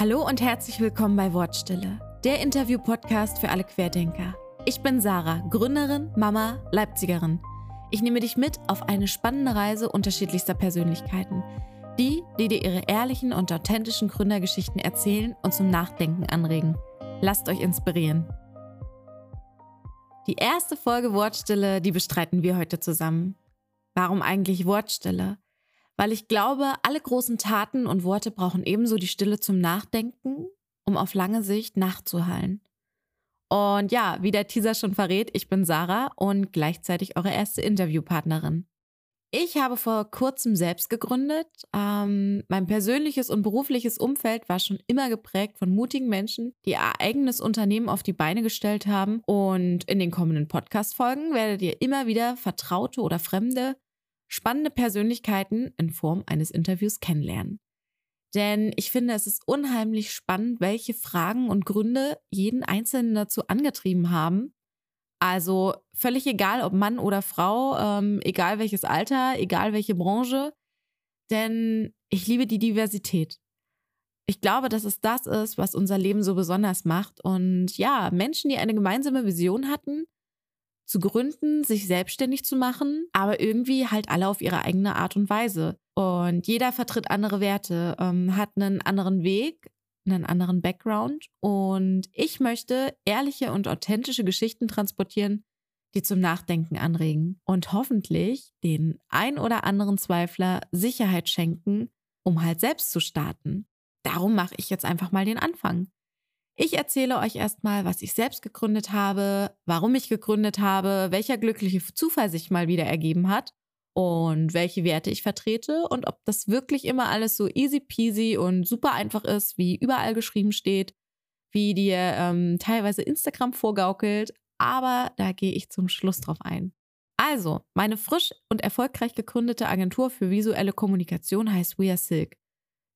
Hallo und herzlich willkommen bei Wortstille, der Interview-Podcast für alle Querdenker. Ich bin Sarah, Gründerin, Mama, Leipzigerin. Ich nehme dich mit auf eine spannende Reise unterschiedlichster Persönlichkeiten. Die, die dir ihre ehrlichen und authentischen Gründergeschichten erzählen und zum Nachdenken anregen. Lasst euch inspirieren. Die erste Folge Wortstille, die bestreiten wir heute zusammen. Warum eigentlich Wortstille? Weil ich glaube, alle großen Taten und Worte brauchen ebenso die Stille zum Nachdenken, um auf lange Sicht nachzuhallen. Und ja, wie der Teaser schon verrät, ich bin Sarah und gleichzeitig eure erste Interviewpartnerin. Ich habe vor kurzem selbst gegründet. Ähm, mein persönliches und berufliches Umfeld war schon immer geprägt von mutigen Menschen, die ihr eigenes Unternehmen auf die Beine gestellt haben. Und in den kommenden Podcast-Folgen werdet ihr immer wieder Vertraute oder Fremde spannende Persönlichkeiten in Form eines Interviews kennenlernen. Denn ich finde, es ist unheimlich spannend, welche Fragen und Gründe jeden Einzelnen dazu angetrieben haben. Also völlig egal, ob Mann oder Frau, ähm, egal welches Alter, egal welche Branche. Denn ich liebe die Diversität. Ich glaube, dass es das ist, was unser Leben so besonders macht. Und ja, Menschen, die eine gemeinsame Vision hatten, zu gründen, sich selbstständig zu machen, aber irgendwie halt alle auf ihre eigene Art und Weise. Und jeder vertritt andere Werte, ähm, hat einen anderen Weg, einen anderen Background. Und ich möchte ehrliche und authentische Geschichten transportieren, die zum Nachdenken anregen und hoffentlich den ein oder anderen Zweifler Sicherheit schenken, um halt selbst zu starten. Darum mache ich jetzt einfach mal den Anfang. Ich erzähle euch erstmal, was ich selbst gegründet habe, warum ich gegründet habe, welcher glückliche Zufall sich mal wieder ergeben hat und welche Werte ich vertrete und ob das wirklich immer alles so easy peasy und super einfach ist, wie überall geschrieben steht, wie dir ähm, teilweise Instagram vorgaukelt. Aber da gehe ich zum Schluss drauf ein. Also, meine frisch und erfolgreich gegründete Agentur für visuelle Kommunikation heißt We Are Silk.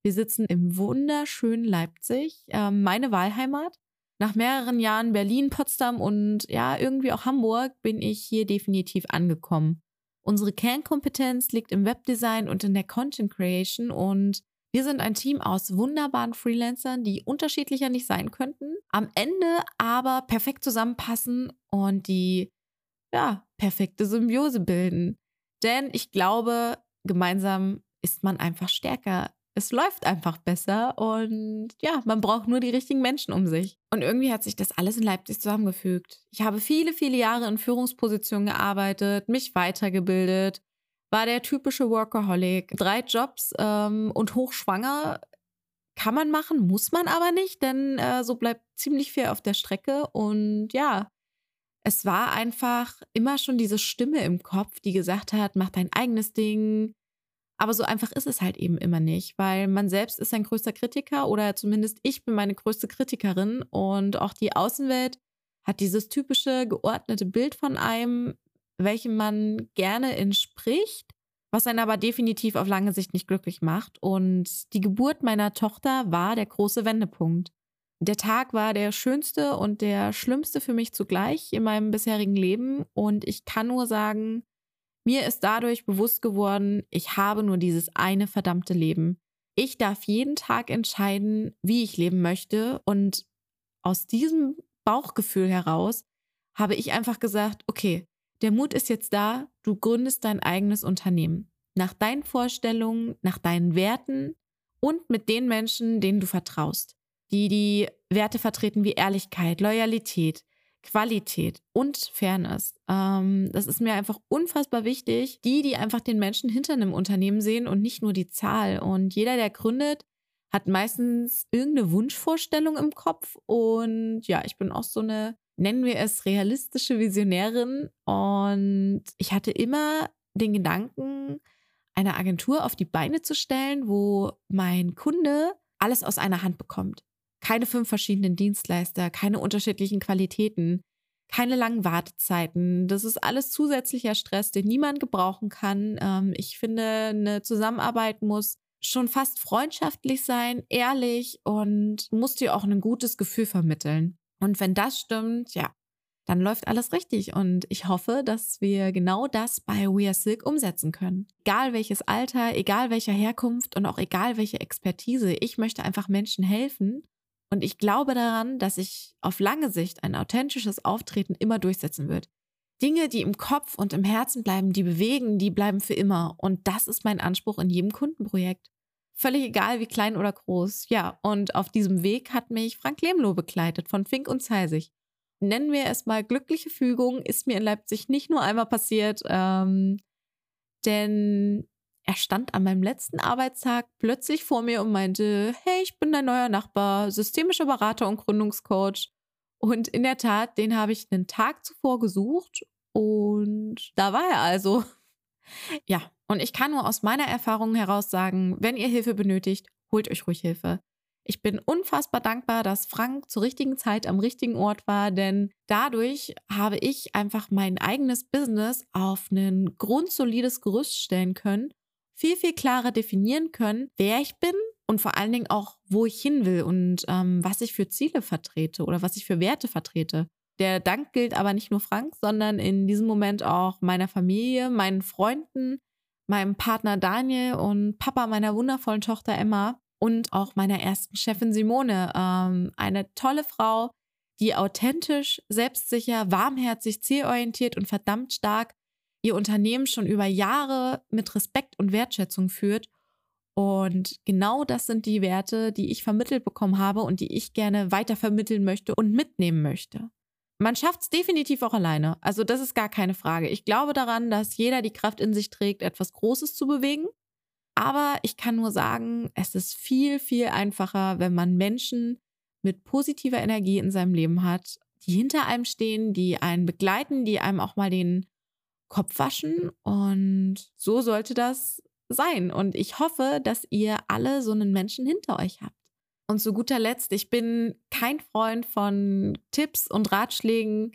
Wir sitzen im wunderschönen Leipzig, äh, meine Wahlheimat. Nach mehreren Jahren Berlin, Potsdam und ja, irgendwie auch Hamburg bin ich hier definitiv angekommen. Unsere Kernkompetenz liegt im Webdesign und in der Content Creation und wir sind ein Team aus wunderbaren Freelancern, die unterschiedlicher nicht sein könnten, am Ende aber perfekt zusammenpassen und die ja, perfekte Symbiose bilden. Denn ich glaube, gemeinsam ist man einfach stärker es läuft einfach besser und ja, man braucht nur die richtigen Menschen um sich. Und irgendwie hat sich das alles in Leipzig zusammengefügt. Ich habe viele, viele Jahre in Führungspositionen gearbeitet, mich weitergebildet, war der typische Workaholic. Drei Jobs ähm, und hochschwanger kann man machen, muss man aber nicht, denn äh, so bleibt ziemlich viel auf der Strecke. Und ja, es war einfach immer schon diese Stimme im Kopf, die gesagt hat, mach dein eigenes Ding, aber so einfach ist es halt eben immer nicht, weil man selbst ist sein größter Kritiker oder zumindest ich bin meine größte Kritikerin und auch die Außenwelt hat dieses typische geordnete Bild von einem, welchem man gerne entspricht, was einen aber definitiv auf lange Sicht nicht glücklich macht. Und die Geburt meiner Tochter war der große Wendepunkt. Der Tag war der schönste und der schlimmste für mich zugleich in meinem bisherigen Leben und ich kann nur sagen, mir ist dadurch bewusst geworden, ich habe nur dieses eine verdammte Leben. Ich darf jeden Tag entscheiden, wie ich leben möchte. Und aus diesem Bauchgefühl heraus habe ich einfach gesagt, okay, der Mut ist jetzt da, du gründest dein eigenes Unternehmen. Nach deinen Vorstellungen, nach deinen Werten und mit den Menschen, denen du vertraust, die die Werte vertreten wie Ehrlichkeit, Loyalität, Qualität und Fairness. Ähm, das ist mir einfach unfassbar wichtig. Die, die einfach den Menschen hinter einem Unternehmen sehen und nicht nur die Zahl. Und jeder, der gründet, hat meistens irgendeine Wunschvorstellung im Kopf. Und ja, ich bin auch so eine, nennen wir es, realistische Visionärin. Und ich hatte immer den Gedanken, eine Agentur auf die Beine zu stellen, wo mein Kunde alles aus einer Hand bekommt keine fünf verschiedenen Dienstleister, keine unterschiedlichen Qualitäten, keine langen Wartezeiten. Das ist alles zusätzlicher Stress, den niemand gebrauchen kann. Ähm, ich finde, eine Zusammenarbeit muss schon fast freundschaftlich sein, ehrlich und muss dir auch ein gutes Gefühl vermitteln. Und wenn das stimmt, ja, dann läuft alles richtig. Und ich hoffe, dass wir genau das bei We Are Silk umsetzen können. Egal welches Alter, egal welcher Herkunft und auch egal welche Expertise, ich möchte einfach Menschen helfen. Und ich glaube daran, dass sich auf lange Sicht ein authentisches Auftreten immer durchsetzen wird. Dinge, die im Kopf und im Herzen bleiben, die bewegen, die bleiben für immer. Und das ist mein Anspruch in jedem Kundenprojekt. Völlig egal, wie klein oder groß. Ja, und auf diesem Weg hat mich Frank Lemloh begleitet von Fink und Zeisig nennen wir es mal glückliche Fügung, ist mir in Leipzig nicht nur einmal passiert, ähm, denn er stand an meinem letzten Arbeitstag plötzlich vor mir und meinte, hey, ich bin dein neuer Nachbar, systemischer Berater und Gründungscoach. Und in der Tat, den habe ich einen Tag zuvor gesucht und da war er also. Ja, und ich kann nur aus meiner Erfahrung heraus sagen, wenn ihr Hilfe benötigt, holt euch ruhig Hilfe. Ich bin unfassbar dankbar, dass Frank zur richtigen Zeit am richtigen Ort war, denn dadurch habe ich einfach mein eigenes Business auf ein grundsolides Gerüst stellen können, viel, viel klarer definieren können, wer ich bin und vor allen Dingen auch, wo ich hin will und ähm, was ich für Ziele vertrete oder was ich für Werte vertrete. Der Dank gilt aber nicht nur Frank, sondern in diesem Moment auch meiner Familie, meinen Freunden, meinem Partner Daniel und Papa meiner wundervollen Tochter Emma, und auch meiner ersten Chefin Simone. Ähm, eine tolle Frau, die authentisch, selbstsicher, warmherzig, zielorientiert und verdammt stark ihr Unternehmen schon über Jahre mit Respekt und Wertschätzung führt. Und genau das sind die Werte, die ich vermittelt bekommen habe und die ich gerne weiter vermitteln möchte und mitnehmen möchte. Man schafft es definitiv auch alleine. Also das ist gar keine Frage. Ich glaube daran, dass jeder die Kraft in sich trägt, etwas Großes zu bewegen. Aber ich kann nur sagen, es ist viel, viel einfacher, wenn man Menschen mit positiver Energie in seinem Leben hat, die hinter einem stehen, die einen begleiten, die einem auch mal den Kopf waschen. Und so sollte das sein. Und ich hoffe, dass ihr alle so einen Menschen hinter euch habt. Und zu guter Letzt, ich bin kein Freund von Tipps und Ratschlägen,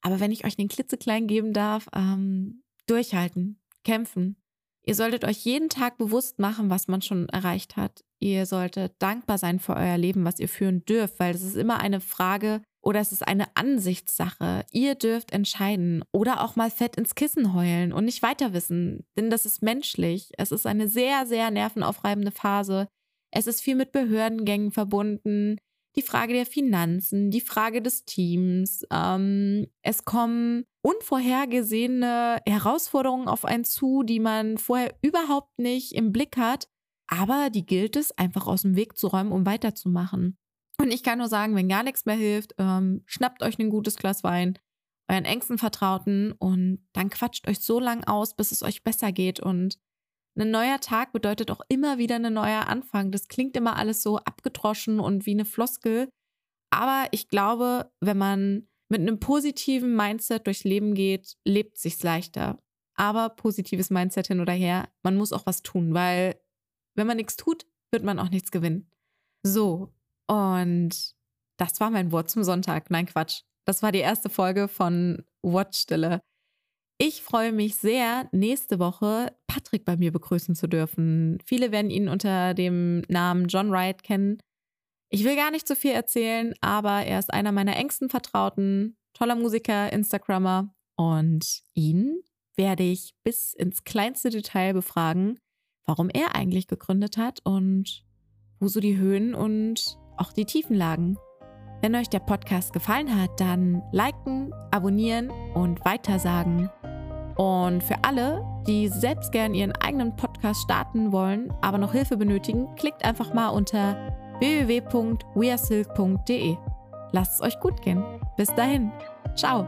aber wenn ich euch den klitzeklein geben darf, ähm, durchhalten, kämpfen, Ihr solltet euch jeden Tag bewusst machen, was man schon erreicht hat. Ihr solltet dankbar sein für euer Leben, was ihr führen dürft, weil es ist immer eine Frage oder es ist eine Ansichtssache. Ihr dürft entscheiden oder auch mal fett ins Kissen heulen und nicht weiter wissen, denn das ist menschlich. Es ist eine sehr, sehr nervenaufreibende Phase. Es ist viel mit Behördengängen verbunden die Frage der Finanzen, die Frage des Teams. Ähm, es kommen unvorhergesehene Herausforderungen auf einen zu, die man vorher überhaupt nicht im Blick hat. Aber die gilt es einfach aus dem Weg zu räumen, um weiterzumachen. Und ich kann nur sagen, wenn gar nichts mehr hilft, ähm, schnappt euch ein gutes Glas Wein, euren engsten Vertrauten und dann quatscht euch so lang aus, bis es euch besser geht und ein neuer Tag bedeutet auch immer wieder ein neuer Anfang. Das klingt immer alles so abgedroschen und wie eine Floskel. Aber ich glaube, wenn man mit einem positiven Mindset durchs Leben geht, lebt es sich leichter. Aber positives Mindset hin oder her, man muss auch was tun, weil wenn man nichts tut, wird man auch nichts gewinnen. So, und das war mein Wort zum Sonntag. Nein, Quatsch. Das war die erste Folge von Wortstille. Ich freue mich sehr, nächste Woche Patrick bei mir begrüßen zu dürfen. Viele werden ihn unter dem Namen John Wright kennen. Ich will gar nicht so viel erzählen, aber er ist einer meiner engsten Vertrauten, toller Musiker, Instagrammer und ihn werde ich bis ins kleinste Detail befragen, warum er eigentlich gegründet hat und wo so die Höhen und auch die Tiefen lagen. Wenn euch der Podcast gefallen hat, dann liken, abonnieren und weitersagen. Und für alle, die selbst gern ihren eigenen Podcast starten wollen, aber noch Hilfe benötigen, klickt einfach mal unter www.wearesilk.de. Lasst es euch gut gehen. Bis dahin. Ciao.